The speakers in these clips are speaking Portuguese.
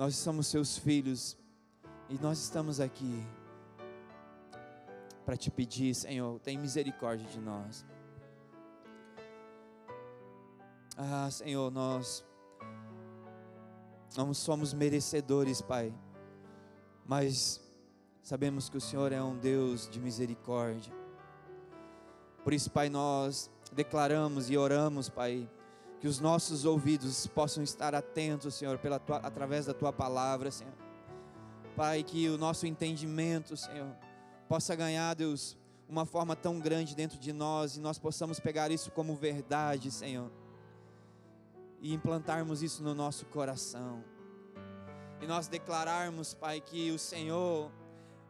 Nós somos seus filhos e nós estamos aqui para te pedir, Senhor, tem misericórdia de nós. Ah, Senhor, nós não somos merecedores, Pai, mas sabemos que o Senhor é um Deus de misericórdia. Por isso, Pai, nós declaramos e oramos, Pai, que os nossos ouvidos possam estar atentos, Senhor, pela tua, através da tua palavra, Senhor. Pai, que o nosso entendimento, Senhor, possa ganhar, Deus, uma forma tão grande dentro de nós e nós possamos pegar isso como verdade, Senhor, e implantarmos isso no nosso coração. E nós declararmos, Pai, que o Senhor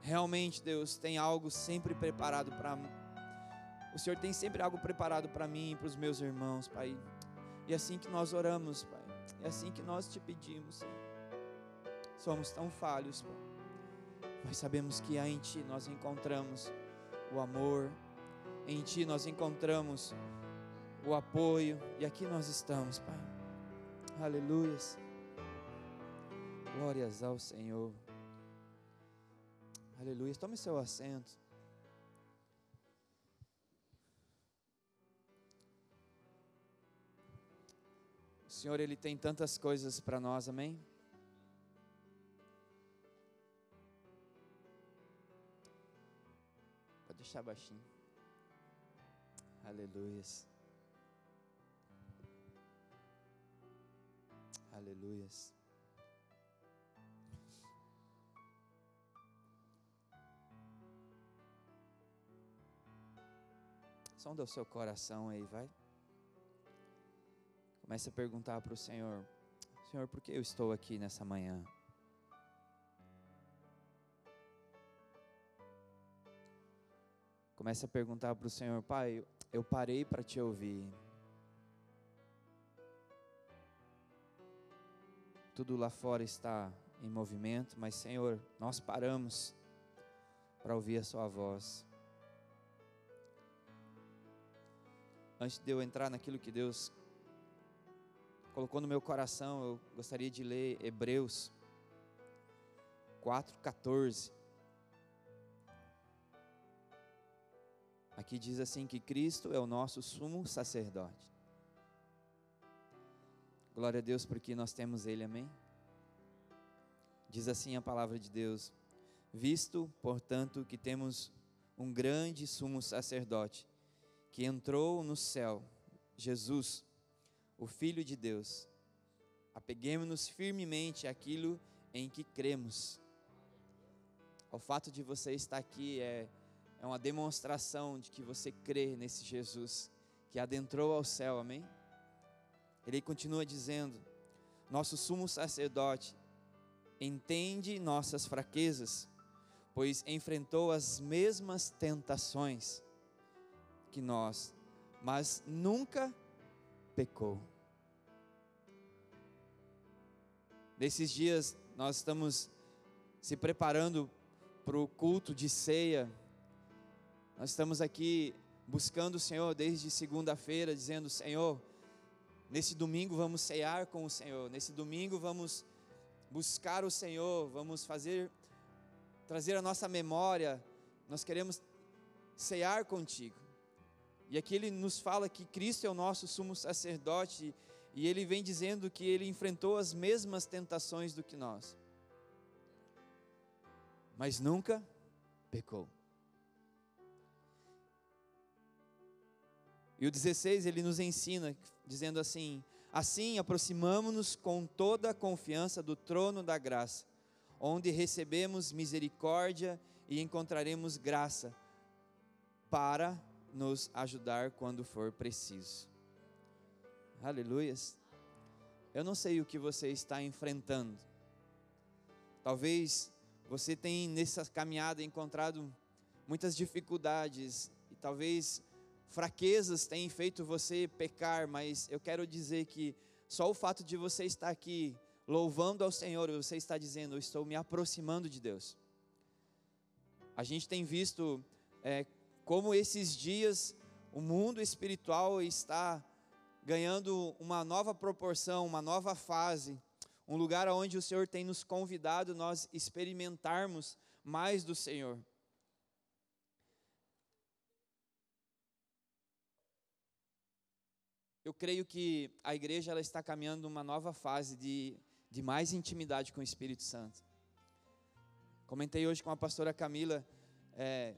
realmente, Deus, tem algo sempre preparado para o Senhor tem sempre algo preparado para mim e para os meus irmãos, Pai. E é assim que nós oramos, Pai. É assim que nós te pedimos, Senhor. Somos tão falhos, Pai. Mas sabemos que em Ti nós encontramos o amor, em Ti nós encontramos o apoio, e aqui nós estamos, Pai. Aleluias. Glórias ao Senhor. Aleluia. Tome seu assento. Senhor, Ele tem tantas coisas para nós, amém? Pode deixar baixinho. Aleluias. Aleluias. Sonda o seu coração aí, vai. Comece a perguntar para o Senhor: Senhor, por que eu estou aqui nessa manhã? Comece a perguntar para o Senhor: Pai, eu parei para te ouvir. Tudo lá fora está em movimento, mas Senhor, nós paramos para ouvir a Sua voz. Antes de eu entrar naquilo que Deus colocou no meu coração, eu gostaria de ler Hebreus 4:14. Aqui diz assim que Cristo é o nosso sumo sacerdote. Glória a Deus porque nós temos ele, amém. Diz assim a palavra de Deus: Visto, portanto, que temos um grande sumo sacerdote que entrou no céu, Jesus, o Filho de Deus, apeguemos-nos firmemente àquilo em que cremos. O fato de você estar aqui é, é uma demonstração de que você crê nesse Jesus que adentrou ao céu, amém? Ele continua dizendo: Nosso sumo sacerdote entende nossas fraquezas, pois enfrentou as mesmas tentações que nós, mas nunca pecou. Nesses dias nós estamos se preparando para o culto de ceia. Nós estamos aqui buscando o Senhor desde segunda-feira, dizendo: Senhor, nesse domingo vamos cear com o Senhor, nesse domingo vamos buscar o Senhor, vamos fazer, trazer a nossa memória, nós queremos cear contigo. E aqui ele nos fala que Cristo é o nosso sumo sacerdote e ele vem dizendo que ele enfrentou as mesmas tentações do que nós, mas nunca pecou. E o 16 ele nos ensina, dizendo assim: Assim aproximamo-nos com toda a confiança do trono da graça, onde recebemos misericórdia e encontraremos graça para nos ajudar quando for preciso. Aleluias. Eu não sei o que você está enfrentando. Talvez você tenha nessa caminhada encontrado muitas dificuldades e talvez fraquezas tenham feito você pecar, mas eu quero dizer que só o fato de você estar aqui louvando ao Senhor, você está dizendo: Eu estou me aproximando de Deus. A gente tem visto é, como esses dias o mundo espiritual está ganhando uma nova proporção, uma nova fase. um lugar onde o Senhor tem nos convidado nós experimentarmos mais do Senhor. Eu creio que a igreja ela está caminhando uma nova fase de, de mais intimidade com o Espírito Santo. Comentei hoje com a pastora Camila, é,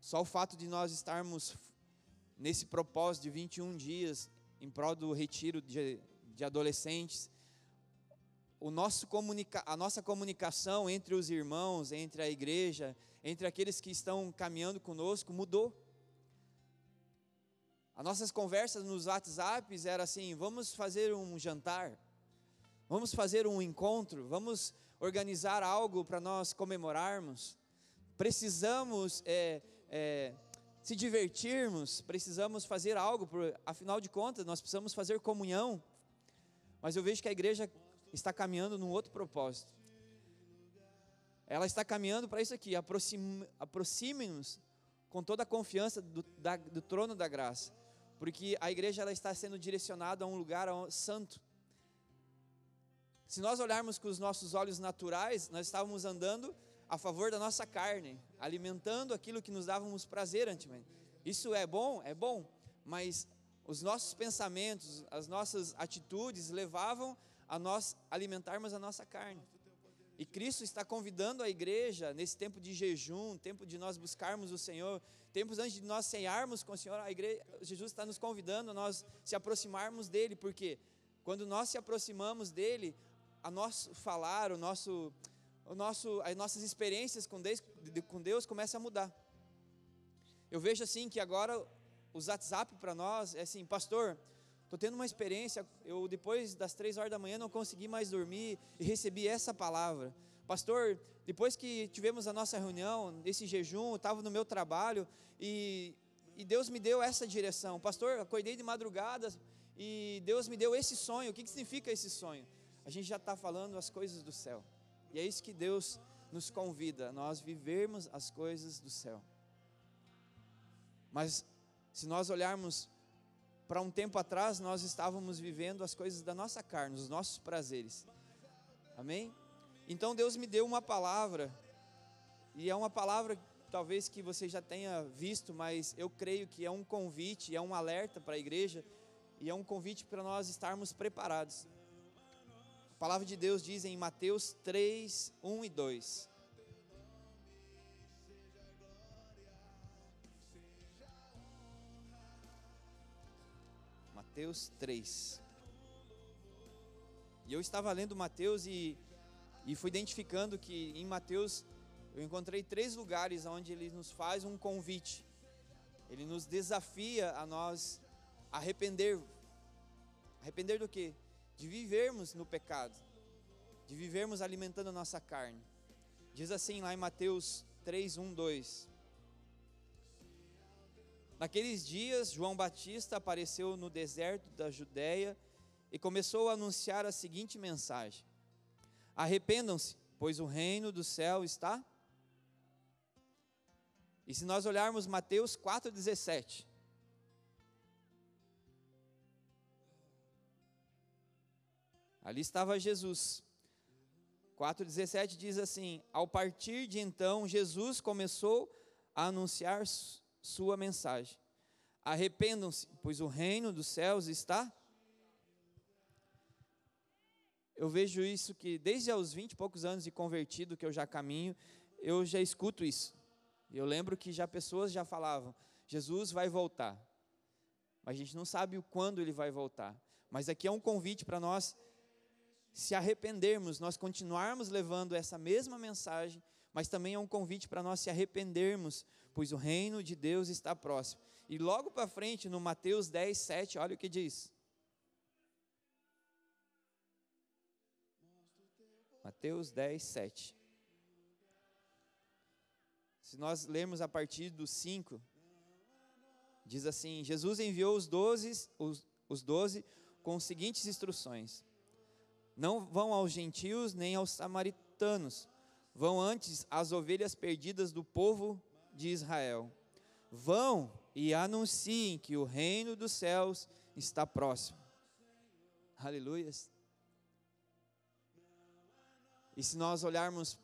só o fato de nós estarmos nesse propósito de 21 dias em prol do retiro de, de adolescentes, o nosso comunica, a nossa comunicação entre os irmãos, entre a igreja, entre aqueles que estão caminhando conosco mudou. As nossas conversas nos WhatsApps era assim: vamos fazer um jantar, vamos fazer um encontro, vamos organizar algo para nós comemorarmos. Precisamos é, é, se divertirmos, precisamos fazer algo, por, afinal de contas, nós precisamos fazer comunhão. Mas eu vejo que a igreja está caminhando num outro propósito. Ela está caminhando para isso aqui, aproxime-nos com toda a confiança do, da, do trono da graça porque a igreja ela está sendo direcionada a um lugar santo. Se nós olharmos com os nossos olhos naturais, nós estávamos andando a favor da nossa carne, alimentando aquilo que nos dávamos prazer antigamente. Isso é bom, é bom, mas os nossos pensamentos, as nossas atitudes levavam a nós alimentarmos a nossa carne. E Cristo está convidando a igreja nesse tempo de jejum, tempo de nós buscarmos o Senhor, tempos antes de nós cearmos com o Senhor, a igreja, Jesus está nos convidando a nós se aproximarmos dele, porque quando nós se aproximamos dele, a nosso falar, o nosso, o nosso, as nossas experiências com Deus, com Deus começam a mudar. Eu vejo assim que agora os WhatsApp para nós é assim, pastor, estou tendo uma experiência, eu depois das três horas da manhã não consegui mais dormir e recebi essa palavra. Pastor, depois que tivemos a nossa reunião, esse jejum, estava no meu trabalho e, e Deus me deu essa direção. Pastor, acordei de madrugada e Deus me deu esse sonho. O que, que significa esse sonho? A gente já está falando as coisas do céu. E é isso que Deus nos convida, nós vivermos as coisas do céu. Mas se nós olharmos para um tempo atrás, nós estávamos vivendo as coisas da nossa carne, os nossos prazeres. Amém? Então Deus me deu uma palavra, e é uma palavra talvez que você já tenha visto, mas eu creio que é um convite, é um alerta para a igreja, e é um convite para nós estarmos preparados. A palavra de Deus diz em Mateus 3, 1 e 2. Mateus 3. E eu estava lendo Mateus e e fui identificando que em Mateus eu encontrei três lugares onde ele nos faz um convite. Ele nos desafia a nós arrepender. Arrepender do quê? De vivermos no pecado. De vivermos alimentando a nossa carne. Diz assim lá em Mateus 3, 1, 2. Naqueles dias, João Batista apareceu no deserto da Judéia e começou a anunciar a seguinte mensagem: Arrependam-se, pois o reino do céu está. E se nós olharmos Mateus 4,17. Ali estava Jesus. 4,17 diz assim: Ao partir de então, Jesus começou a anunciar sua mensagem. Arrependam-se, pois o reino dos céus está eu vejo isso que desde aos 20 e poucos anos de convertido que eu já caminho, eu já escuto isso. Eu lembro que já pessoas já falavam: Jesus vai voltar. Mas a gente não sabe o quando ele vai voltar. Mas aqui é um convite para nós se arrependermos, nós continuarmos levando essa mesma mensagem, mas também é um convite para nós se arrependermos, pois o reino de Deus está próximo. E logo para frente, no Mateus 10, 7, olha o que diz. Mateus 10, 7. Se nós lermos a partir do 5, diz assim: Jesus enviou os doze, os, os doze com as seguintes instruções: Não vão aos gentios nem aos samaritanos, vão antes às ovelhas perdidas do povo de Israel. Vão e anunciem que o reino dos céus está próximo. Aleluias. E se nós olharmos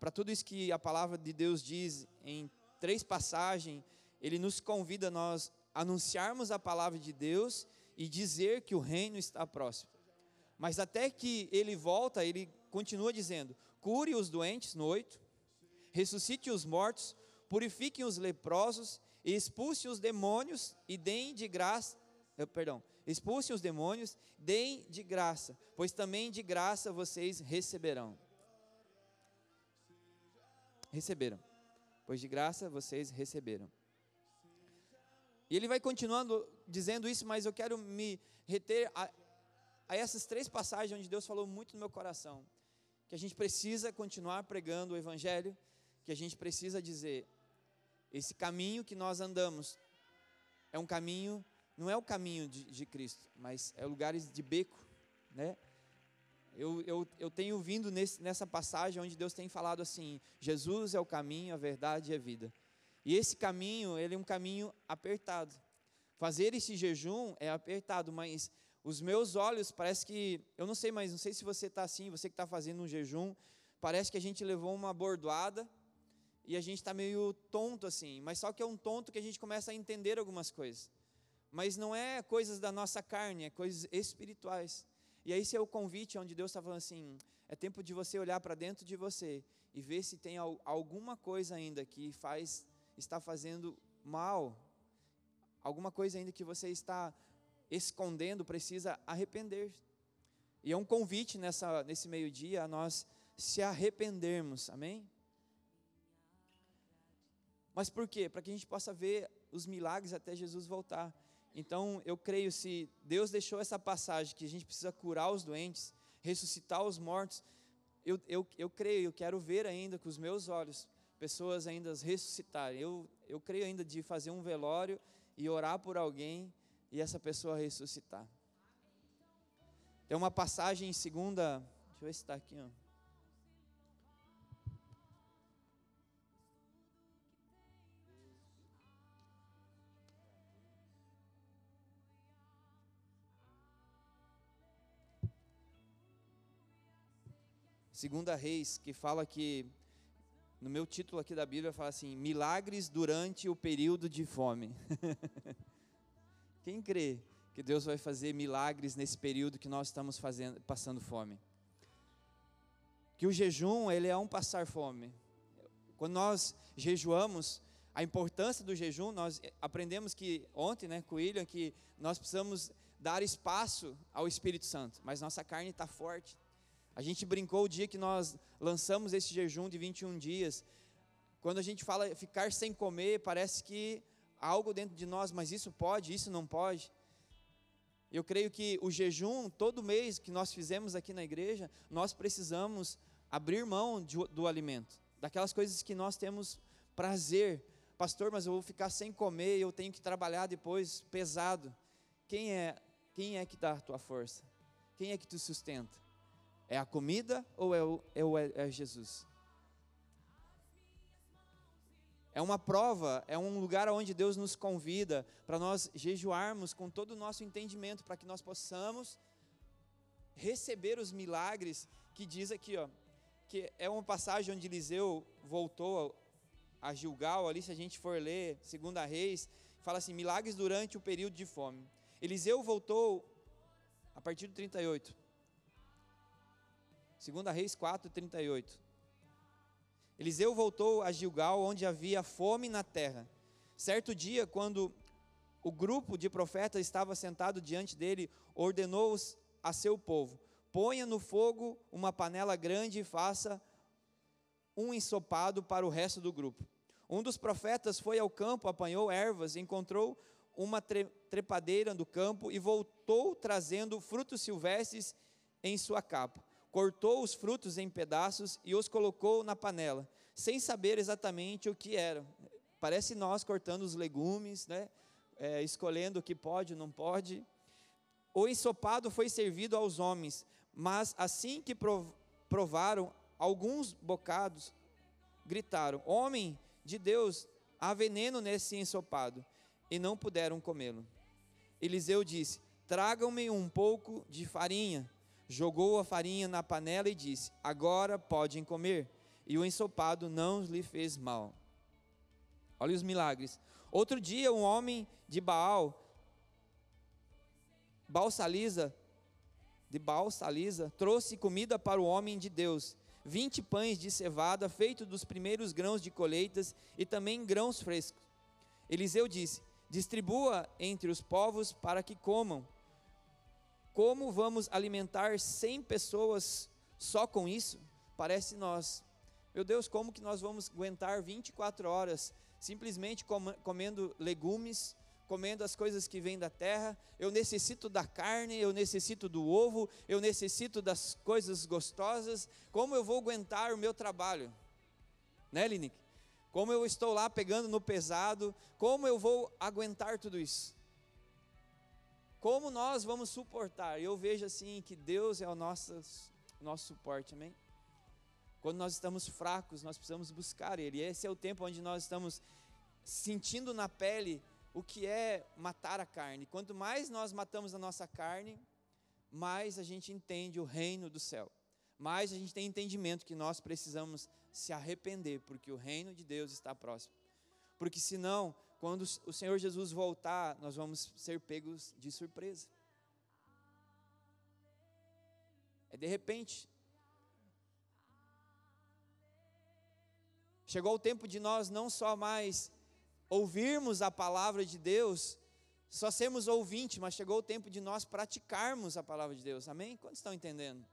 para tudo isso que a palavra de Deus diz em três passagens, ele nos convida a nós anunciarmos a palavra de Deus e dizer que o reino está próximo. Mas até que ele volta, ele continua dizendo: cure os doentes no 8, ressuscite os mortos, purifiquem os leprosos, expulse os demônios e deem de graça, eh, perdão, expulse os demônios, deem de graça, pois também de graça vocês receberão. Receberam, pois de graça vocês receberam. E ele vai continuando dizendo isso, mas eu quero me reter a, a essas três passagens onde Deus falou muito no meu coração. Que a gente precisa continuar pregando o Evangelho, que a gente precisa dizer: esse caminho que nós andamos é um caminho, não é o caminho de, de Cristo, mas é lugares de beco, né? Eu, eu, eu tenho vindo nesse, nessa passagem onde Deus tem falado assim: Jesus é o caminho, a verdade e a vida. E esse caminho, ele é um caminho apertado. Fazer esse jejum é apertado, mas os meus olhos parece que, eu não sei, mas não sei se você está assim, você que está fazendo um jejum, parece que a gente levou uma bordoada e a gente está meio tonto assim, mas só que é um tonto que a gente começa a entender algumas coisas. Mas não é coisas da nossa carne, é coisas espirituais. E aí esse é o convite onde Deus está falando assim, é tempo de você olhar para dentro de você e ver se tem alguma coisa ainda que faz está fazendo mal, alguma coisa ainda que você está escondendo, precisa arrepender. E é um convite nessa, nesse meio-dia a nós se arrependermos, amém? Mas por quê? Para que a gente possa ver os milagres até Jesus voltar. Então, eu creio, se Deus deixou essa passagem que a gente precisa curar os doentes, ressuscitar os mortos, eu, eu, eu creio, eu quero ver ainda com os meus olhos pessoas ainda ressuscitarem. Eu, eu creio ainda de fazer um velório e orar por alguém e essa pessoa ressuscitar. Tem uma passagem em segunda, deixa eu ver se está aqui, ó. Segunda Reis, que fala que no meu título aqui da Bíblia fala assim: milagres durante o período de fome. Quem crê que Deus vai fazer milagres nesse período que nós estamos fazendo, passando fome? Que o jejum, ele é um passar fome. Quando nós jejuamos, a importância do jejum, nós aprendemos que ontem, né, com o William, que nós precisamos dar espaço ao Espírito Santo, mas nossa carne está forte, a gente brincou o dia que nós lançamos esse jejum de 21 dias. Quando a gente fala ficar sem comer, parece que algo dentro de nós, mas isso pode, isso não pode. Eu creio que o jejum, todo mês que nós fizemos aqui na igreja, nós precisamos abrir mão de, do alimento, daquelas coisas que nós temos prazer. Pastor, mas eu vou ficar sem comer, eu tenho que trabalhar depois pesado. Quem é, quem é que dá a tua força? Quem é que te sustenta? É a comida ou é, o, é, o, é Jesus? É uma prova, é um lugar onde Deus nos convida para nós jejuarmos com todo o nosso entendimento, para que nós possamos receber os milagres que diz aqui, ó, que é uma passagem onde Eliseu voltou a Gilgal, ali se a gente for ler, segunda Reis, fala assim, milagres durante o período de fome. Eliseu voltou a partir do 38. Segunda Reis 4:38. Eliseu voltou a Gilgal, onde havia fome na terra. Certo dia, quando o grupo de profetas estava sentado diante dele, ordenou a seu povo: ponha no fogo uma panela grande e faça um ensopado para o resto do grupo. Um dos profetas foi ao campo, apanhou ervas, encontrou uma trepadeira do campo e voltou trazendo frutos silvestres em sua capa cortou os frutos em pedaços e os colocou na panela, sem saber exatamente o que eram. Parece nós cortando os legumes, né? É, escolhendo o que pode ou não pode. O ensopado foi servido aos homens, mas assim que provaram alguns bocados, gritaram: Homem de Deus, há veneno nesse ensopado, e não puderam comê-lo. Eliseu disse: Tragam-me um pouco de farinha jogou a farinha na panela e disse: Agora podem comer. E o ensopado não lhe fez mal. Olha os milagres. Outro dia, um homem de Baal, Salisa, de Baal Salisa, trouxe comida para o homem de Deus. Vinte pães de cevada, feito dos primeiros grãos de colheitas, e também grãos frescos. Eliseu disse: Distribua entre os povos para que comam. Como vamos alimentar cem pessoas só com isso? Parece nós. Meu Deus, como que nós vamos aguentar 24 horas simplesmente comendo legumes, comendo as coisas que vêm da terra? Eu necessito da carne, eu necessito do ovo, eu necessito das coisas gostosas. Como eu vou aguentar o meu trabalho? Né, Linick? Como eu estou lá pegando no pesado? Como eu vou aguentar tudo isso? Como nós vamos suportar? Eu vejo assim que Deus é o nosso, nosso suporte, amém? Quando nós estamos fracos, nós precisamos buscar Ele. Esse é o tempo onde nós estamos sentindo na pele o que é matar a carne. Quanto mais nós matamos a nossa carne, mais a gente entende o reino do céu. Mais a gente tem entendimento que nós precisamos se arrepender, porque o reino de Deus está próximo. Porque senão quando o Senhor Jesus voltar, nós vamos ser pegos de surpresa. É de repente. Chegou o tempo de nós não só mais ouvirmos a palavra de Deus, só sermos ouvintes, mas chegou o tempo de nós praticarmos a palavra de Deus. Amém? Quantos estão entendendo?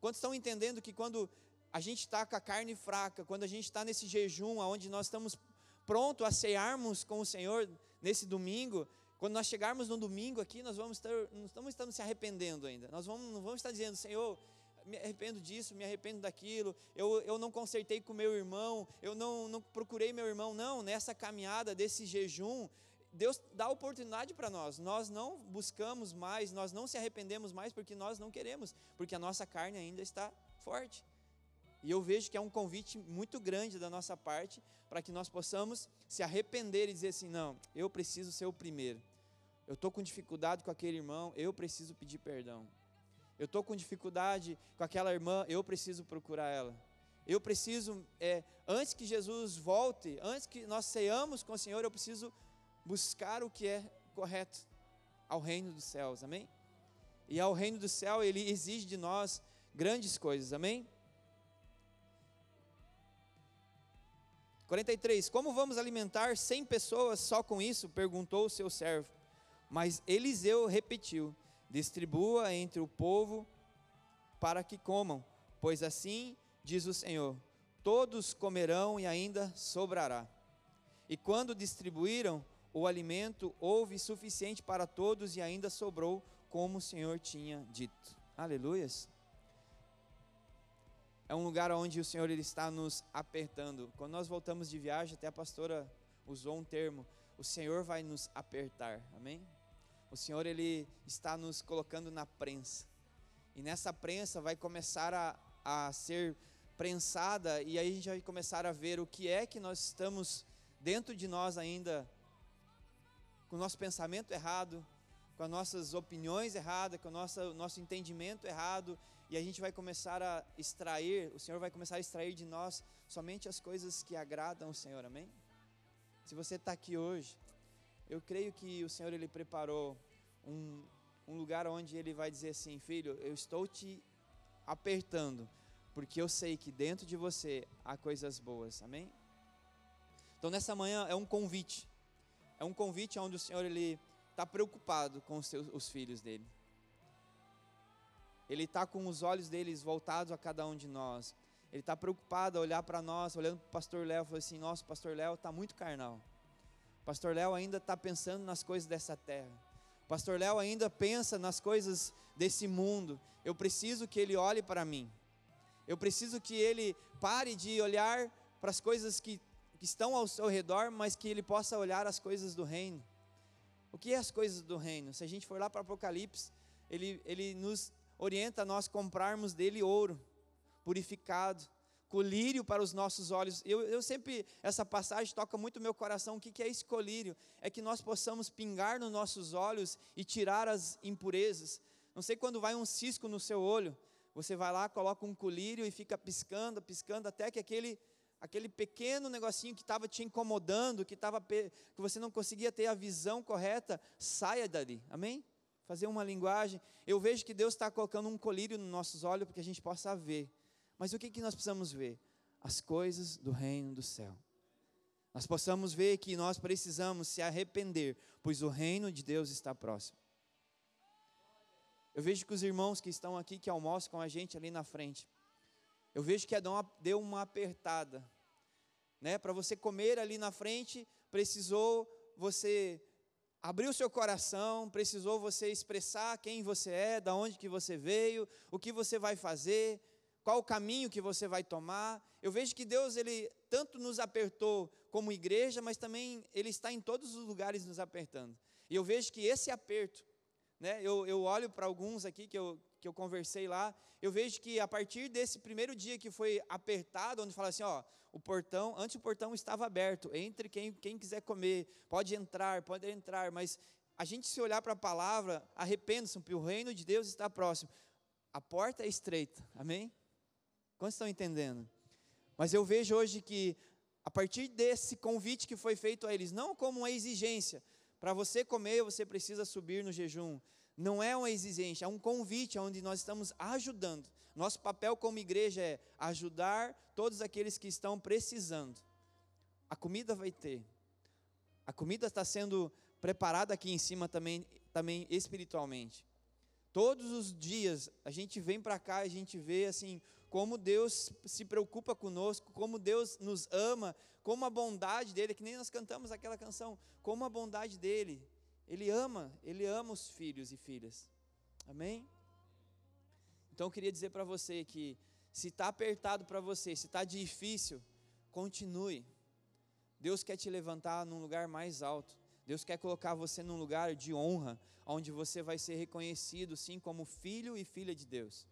Quantos estão entendendo que quando a gente está com a carne fraca, quando a gente está nesse jejum, onde nós estamos pronto a cearmos com o Senhor nesse domingo, quando nós chegarmos no domingo aqui, nós vamos estar, não estamos se arrependendo ainda. Nós vamos, não vamos estar dizendo, Senhor, me arrependo disso, me arrependo daquilo, eu, eu não consertei com meu irmão, eu não, não procurei meu irmão. Não, nessa caminhada desse jejum, Deus dá oportunidade para nós. Nós não buscamos mais, nós não se arrependemos mais porque nós não queremos, porque a nossa carne ainda está forte. E eu vejo que é um convite muito grande da nossa parte para que nós possamos se arrepender e dizer assim: não, eu preciso ser o primeiro. Eu estou com dificuldade com aquele irmão, eu preciso pedir perdão. Eu estou com dificuldade com aquela irmã, eu preciso procurar ela. Eu preciso, é, antes que Jesus volte, antes que nós ceamos com o Senhor, eu preciso buscar o que é correto ao reino dos céus, amém? E ao reino do céu, ele exige de nós grandes coisas, amém? 43. Como vamos alimentar 100 pessoas só com isso? perguntou o seu servo. Mas Eliseu repetiu: Distribua entre o povo para que comam, pois assim diz o Senhor: todos comerão e ainda sobrará. E quando distribuíram o alimento, houve suficiente para todos e ainda sobrou, como o Senhor tinha dito. Aleluias é um lugar onde o Senhor ele está nos apertando. Quando nós voltamos de viagem, até a pastora usou um termo, o Senhor vai nos apertar. Amém? O Senhor ele está nos colocando na prensa. E nessa prensa vai começar a, a ser prensada e aí a gente vai começar a ver o que é que nós estamos dentro de nós ainda com o nosso pensamento errado, com as nossas opiniões erradas, com o nosso, nosso entendimento errado, e a gente vai começar a extrair, o Senhor vai começar a extrair de nós somente as coisas que agradam o Senhor, amém? Se você está aqui hoje, eu creio que o Senhor ele preparou um, um lugar onde Ele vai dizer assim, filho, eu estou te apertando, porque eu sei que dentro de você há coisas boas, amém? Então nessa manhã é um convite, é um convite onde o Senhor ele está preocupado com os, seus, os filhos dele. Ele está com os olhos deles voltados a cada um de nós. Ele está preocupado a olhar para nós, olhando para o pastor Léo, falou assim: Nossa, pastor Léo está muito carnal. Pastor Léo ainda está pensando nas coisas dessa terra. Pastor Léo ainda pensa nas coisas desse mundo. Eu preciso que ele olhe para mim. Eu preciso que ele pare de olhar para as coisas que, que estão ao seu redor, mas que ele possa olhar as coisas do reino. O que é as coisas do reino? Se a gente for lá para Apocalipse, ele, ele nos orienta a nós comprarmos dele ouro purificado, colírio para os nossos olhos. Eu, eu sempre, essa passagem toca muito meu coração. O que, que é esse colírio? É que nós possamos pingar nos nossos olhos e tirar as impurezas. Não sei quando vai um cisco no seu olho, você vai lá, coloca um colírio e fica piscando, piscando, até que aquele, aquele pequeno negocinho que estava te incomodando, que, tava, que você não conseguia ter a visão correta, saia dali. Amém? Fazer uma linguagem. Eu vejo que Deus está colocando um colírio nos nossos olhos para que a gente possa ver. Mas o que, que nós precisamos ver? As coisas do reino do céu. Nós possamos ver que nós precisamos se arrepender, pois o reino de Deus está próximo. Eu vejo que os irmãos que estão aqui, que almoçam com a gente ali na frente, eu vejo que Adão deu uma apertada. Né? Para você comer ali na frente, precisou você abrir o seu coração, precisou você expressar quem você é, da onde que você veio, o que você vai fazer, qual o caminho que você vai tomar. Eu vejo que Deus ele tanto nos apertou como igreja, mas também ele está em todos os lugares nos apertando. E eu vejo que esse aperto né? Eu, eu olho para alguns aqui que eu, que eu conversei lá, eu vejo que a partir desse primeiro dia que foi apertado, onde fala assim, ó, o portão, antes o portão estava aberto, entre quem, quem quiser comer, pode entrar, pode entrar, mas a gente se olhar para a palavra, arrependam-se, porque o reino de Deus está próximo. A porta é estreita, amém? Quantos estão entendendo? Mas eu vejo hoje que, a partir desse convite que foi feito a eles, não como uma exigência, para você comer, você precisa subir no jejum. Não é uma exigência, é um convite onde nós estamos ajudando. Nosso papel como igreja é ajudar todos aqueles que estão precisando. A comida vai ter. A comida está sendo preparada aqui em cima também, também espiritualmente. Todos os dias a gente vem para cá, a gente vê assim como Deus se preocupa conosco, como Deus nos ama, como a bondade dele, que nem nós cantamos aquela canção, como a bondade dele. Ele ama, ele ama os filhos e filhas. Amém? Então eu queria dizer para você que se está apertado para você, se está difícil, continue. Deus quer te levantar num lugar mais alto. Deus quer colocar você num lugar de honra, onde você vai ser reconhecido sim como filho e filha de Deus.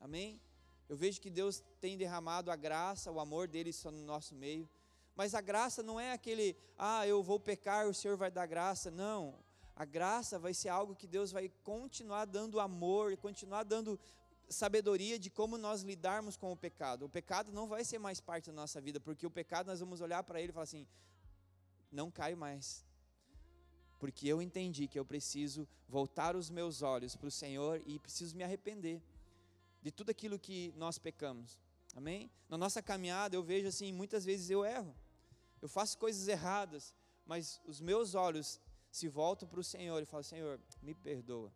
Amém? Eu vejo que Deus tem derramado a graça, o amor dele no nosso meio. Mas a graça não é aquele, ah, eu vou pecar, o Senhor vai dar graça. Não. A graça vai ser algo que Deus vai continuar dando amor, continuar dando sabedoria de como nós lidarmos com o pecado. O pecado não vai ser mais parte da nossa vida, porque o pecado nós vamos olhar para ele e falar assim: não caio mais. Porque eu entendi que eu preciso voltar os meus olhos para o Senhor e preciso me arrepender de tudo aquilo que nós pecamos. Amém? Na nossa caminhada eu vejo assim, muitas vezes eu erro. Eu faço coisas erradas, mas os meus olhos se voltam para o Senhor e falam: Senhor, me perdoa.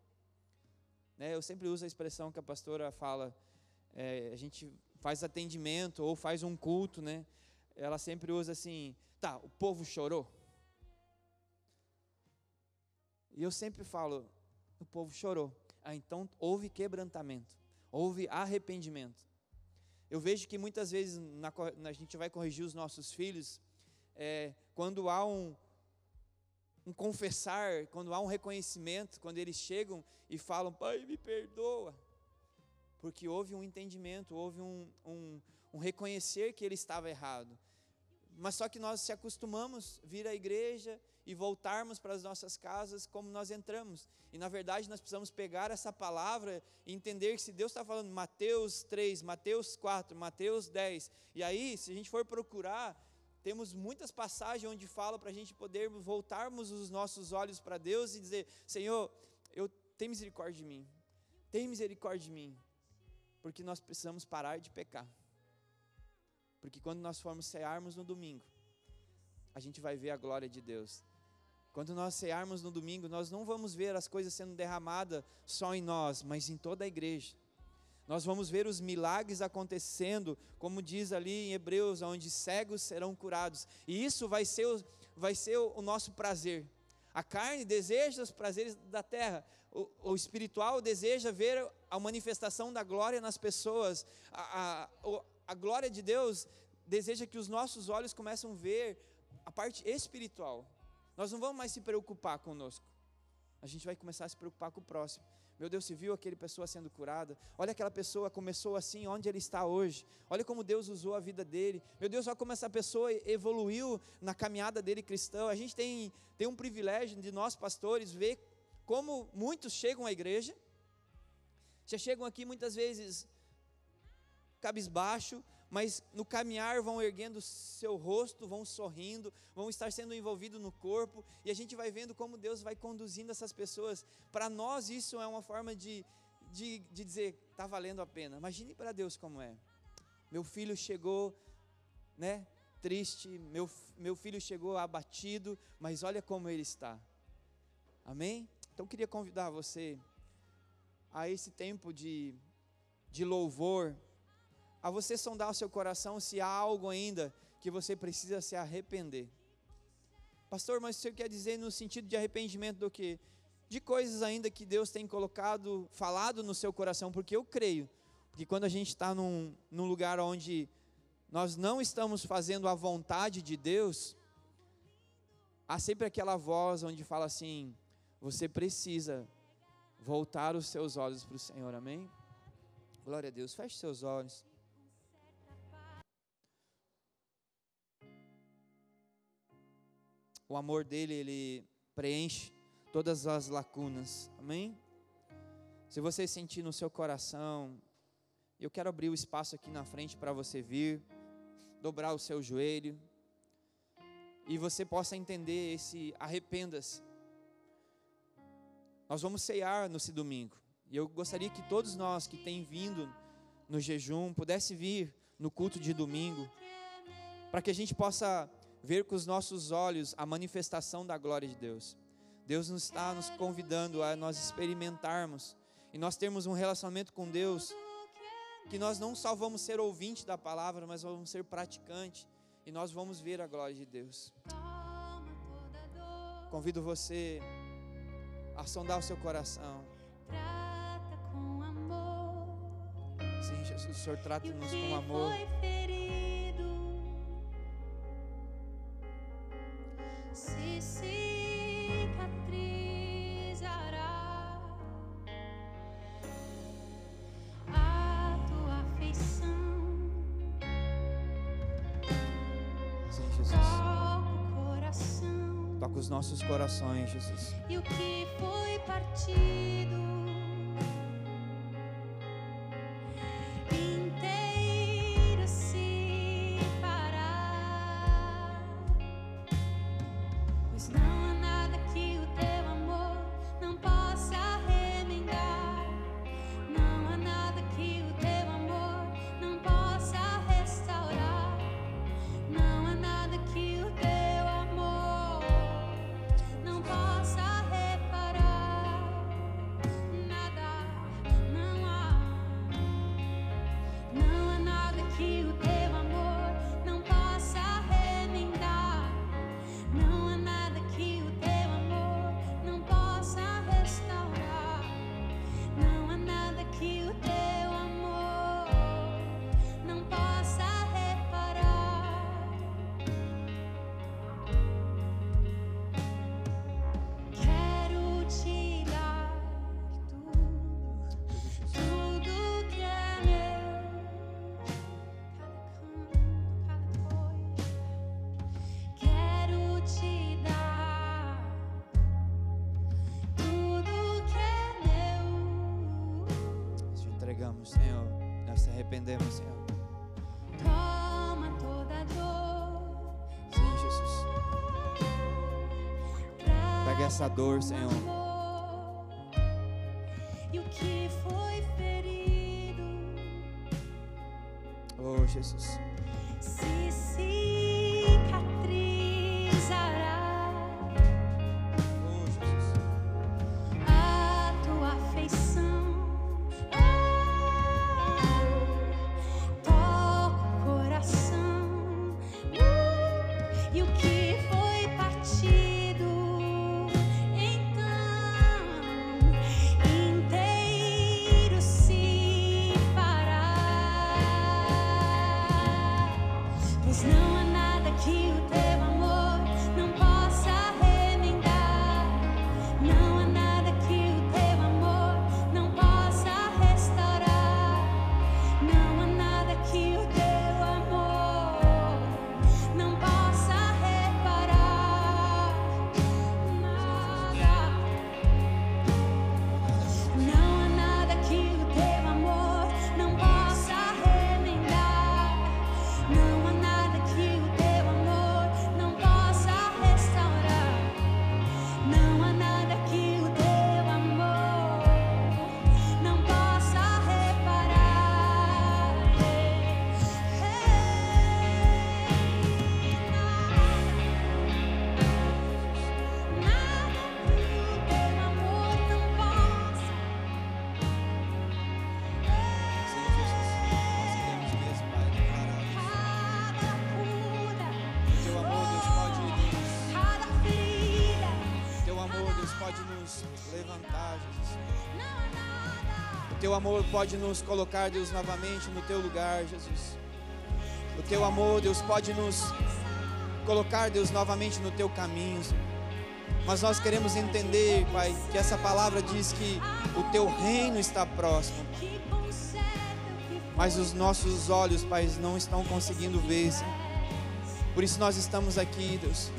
Né? Eu sempre uso a expressão que a pastora fala: é, a gente faz atendimento ou faz um culto, né? Ela sempre usa assim: tá, o povo chorou. E eu sempre falo: o povo chorou. Ah, então houve quebrantamento houve arrependimento. Eu vejo que muitas vezes na, a gente vai corrigir os nossos filhos, é, quando há um, um confessar, quando há um reconhecimento, quando eles chegam e falam, pai, me perdoa, porque houve um entendimento, houve um, um, um reconhecer que ele estava errado. Mas só que nós se acostumamos vir à igreja e voltarmos para as nossas casas como nós entramos. E na verdade nós precisamos pegar essa palavra e entender que se Deus está falando Mateus 3, Mateus 4, Mateus 10, e aí, se a gente for procurar, temos muitas passagens onde fala para a gente poder voltarmos os nossos olhos para Deus e dizer: Senhor, eu tenho misericórdia de mim, tem misericórdia de mim, porque nós precisamos parar de pecar. Porque quando nós formos cearmos no domingo, a gente vai ver a glória de Deus. Quando nós cearmos no domingo, nós não vamos ver as coisas sendo derramadas só em nós, mas em toda a igreja. Nós vamos ver os milagres acontecendo, como diz ali em Hebreus, onde cegos serão curados. E isso vai ser o, vai ser o nosso prazer. A carne deseja os prazeres da terra, o, o espiritual deseja ver a manifestação da glória nas pessoas. A, a, a glória de Deus deseja que os nossos olhos comecem a ver a parte espiritual. Nós não vamos mais se preocupar conosco. A gente vai começar a se preocupar com o próximo. Meu Deus, se viu aquele pessoa sendo curada? Olha aquela pessoa começou assim, onde ele está hoje. Olha como Deus usou a vida dele. Meu Deus, olha como essa pessoa evoluiu na caminhada dele cristão. A gente tem, tem um privilégio de nós pastores ver como muitos chegam à igreja, Já chegam aqui muitas vezes cabisbaixo, mas no caminhar vão erguendo seu rosto, vão sorrindo, vão estar sendo envolvidos no corpo, e a gente vai vendo como Deus vai conduzindo essas pessoas. Para nós, isso é uma forma de, de, de dizer: está valendo a pena. Imagine para Deus como é. Meu filho chegou, né? Triste, meu, meu filho chegou abatido, mas olha como ele está. Amém? Então queria convidar você a esse tempo de, de louvor, a você sondar o seu coração se há algo ainda que você precisa se arrepender. Pastor, mas você quer dizer no sentido de arrependimento do que? De coisas ainda que Deus tem colocado, falado no seu coração, porque eu creio que quando a gente está num, num lugar onde nós não estamos fazendo a vontade de Deus, há sempre aquela voz onde fala assim: você precisa voltar os seus olhos para o Senhor, amém? Glória a Deus, feche seus olhos. O amor dele, ele preenche todas as lacunas, amém? Se você sentir no seu coração, eu quero abrir o espaço aqui na frente para você vir, dobrar o seu joelho, e você possa entender esse arrependa-se nós vamos ceiar nesse domingo. E eu gostaria que todos nós que têm vindo no jejum pudesse vir no culto de domingo, para que a gente possa ver com os nossos olhos a manifestação da glória de Deus. Deus nos está nos convidando a nós experimentarmos e nós termos um relacionamento com Deus que nós não só vamos ser ouvinte da palavra, mas vamos ser praticante e nós vamos ver a glória de Deus. Convido você a sondar o seu coração. Sim, Jesus, o Senhor trata-nos com amor. Nossos corações, Jesus. E o que foi partido essa dor, Senhor. e o que foi ferido. Oh, Jesus. Teu amor pode nos colocar, Deus, novamente no teu lugar, Jesus. O teu amor, Deus, pode nos colocar, Deus, novamente no teu caminho. Senhor. Mas nós queremos entender, Pai, que essa palavra diz que o teu reino está próximo. Mas os nossos olhos, Pai, não estão conseguindo ver, Senhor. Por isso nós estamos aqui, Deus,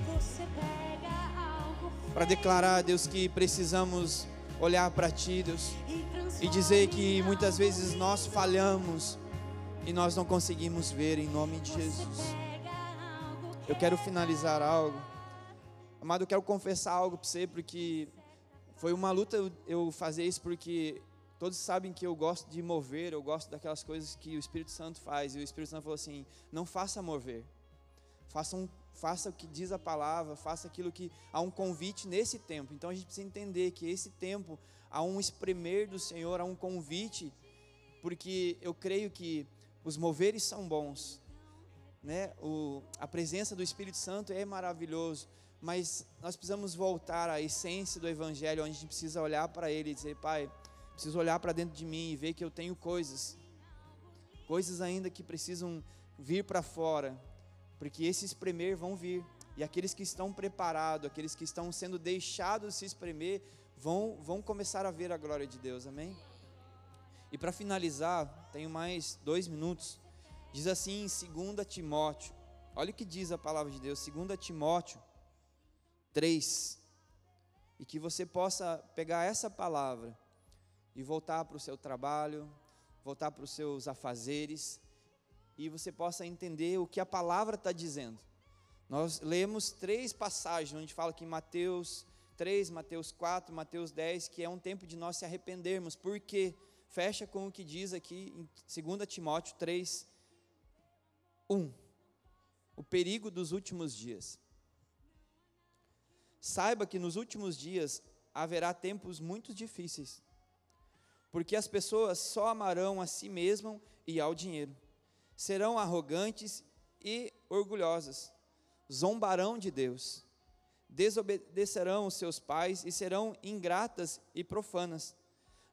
para declarar, Deus, que precisamos olhar para Ti, Deus, e dizer que muitas vezes nós falhamos e nós não conseguimos ver em nome de Jesus. Eu quero finalizar algo. Amado, eu quero confessar algo para você, porque foi uma luta eu- eu fazer isso, porque todos sabem que eu gosto de mover, eu gosto daquelas coisas que o Espírito Santo faz. E o Espírito Santo falou assim: não faça mover, faça, um, faça o que diz a palavra, faça aquilo que há um convite nesse tempo. Então a gente precisa entender que esse tempo há um espremer do Senhor, há um convite, porque eu creio que os moveres são bons, né? O, a presença do Espírito Santo é maravilhoso, mas nós precisamos voltar à essência do Evangelho, onde a gente precisa olhar para Ele e dizer, Pai, preciso olhar para dentro de mim e ver que eu tenho coisas, coisas ainda que precisam vir para fora, porque esses espremer vão vir, e aqueles que estão preparados, aqueles que estão sendo deixados se espremer, vão, vão começar a ver a glória de Deus, amém? E para finalizar, tenho mais dois minutos. Diz assim em 2 Timóteo, olha o que diz a palavra de Deus, 2 Timóteo 3. E que você possa pegar essa palavra e voltar para o seu trabalho, voltar para os seus afazeres, e você possa entender o que a palavra está dizendo. Nós lemos três passagens, onde fala que Mateus 3, Mateus 4, Mateus 10, que é um tempo de nós se arrependermos, porque fecha com o que diz aqui em 2 Timóteo 3, 1. O perigo dos últimos dias. Saiba que nos últimos dias haverá tempos muito difíceis, porque as pessoas só amarão a si mesmas e ao dinheiro. Serão arrogantes e orgulhosas, zombarão de Deus, desobedecerão os seus pais e serão ingratas e profanas.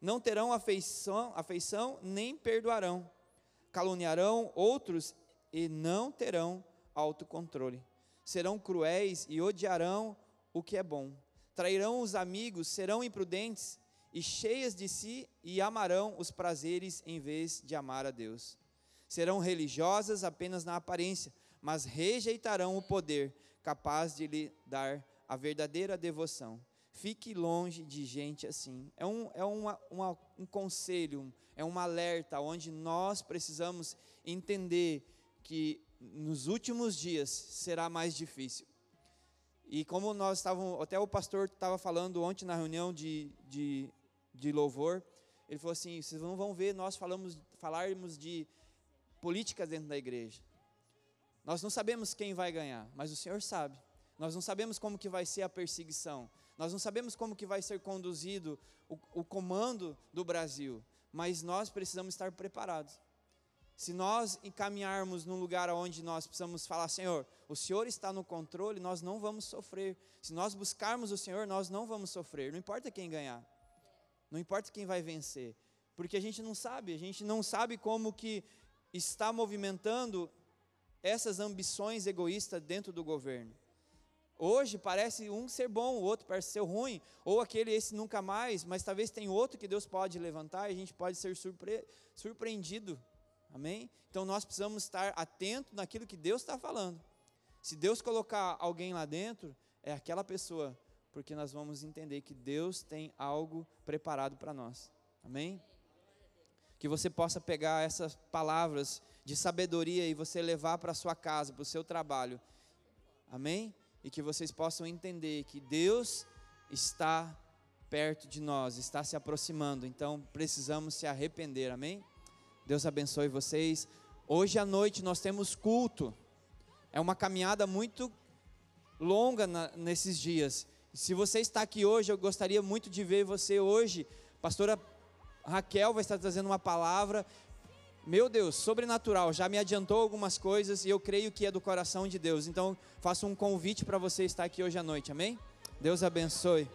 Não terão afeição, afeição nem perdoarão. Caluniarão outros e não terão autocontrole. Serão cruéis e odiarão o que é bom. Trairão os amigos, serão imprudentes e cheias de si e amarão os prazeres em vez de amar a Deus. Serão religiosas apenas na aparência, mas rejeitarão o poder capaz de lhe dar a verdadeira devoção. Fique longe de gente assim. É um, é uma, uma, um conselho, é um alerta onde nós precisamos entender que nos últimos dias será mais difícil. E como nós estávamos, até o pastor estava falando ontem na reunião de, de, de louvor, ele falou assim: vocês não vão ver nós falamos, falarmos de política dentro da igreja. Nós não sabemos quem vai ganhar, mas o Senhor sabe. Nós não sabemos como que vai ser a perseguição. Nós não sabemos como que vai ser conduzido o, o comando do Brasil, mas nós precisamos estar preparados. Se nós encaminharmos num lugar onde nós precisamos falar, Senhor, o Senhor está no controle, nós não vamos sofrer. Se nós buscarmos o Senhor, nós não vamos sofrer. Não importa quem ganhar. Não importa quem vai vencer, porque a gente não sabe, a gente não sabe como que está movimentando essas ambições egoístas dentro do governo. Hoje parece um ser bom, o outro parece ser ruim, ou aquele esse nunca mais, mas talvez tem outro que Deus pode levantar e a gente pode ser surpre surpreendido. Amém? Então nós precisamos estar atentos naquilo que Deus está falando. Se Deus colocar alguém lá dentro, é aquela pessoa, porque nós vamos entender que Deus tem algo preparado para nós. Amém? Que você possa pegar essas palavras de sabedoria e você levar para sua casa, para o seu trabalho. Amém? E que vocês possam entender que Deus está perto de nós, está se aproximando. Então precisamos se arrepender. Amém? Deus abençoe vocês. Hoje à noite nós temos culto. É uma caminhada muito longa na, nesses dias. Se você está aqui hoje, eu gostaria muito de ver você hoje. Pastora Raquel vai estar trazendo uma palavra. Meu Deus, sobrenatural. Já me adiantou algumas coisas e eu creio que é do coração de Deus. Então, faço um convite para você estar aqui hoje à noite. Amém? Deus abençoe.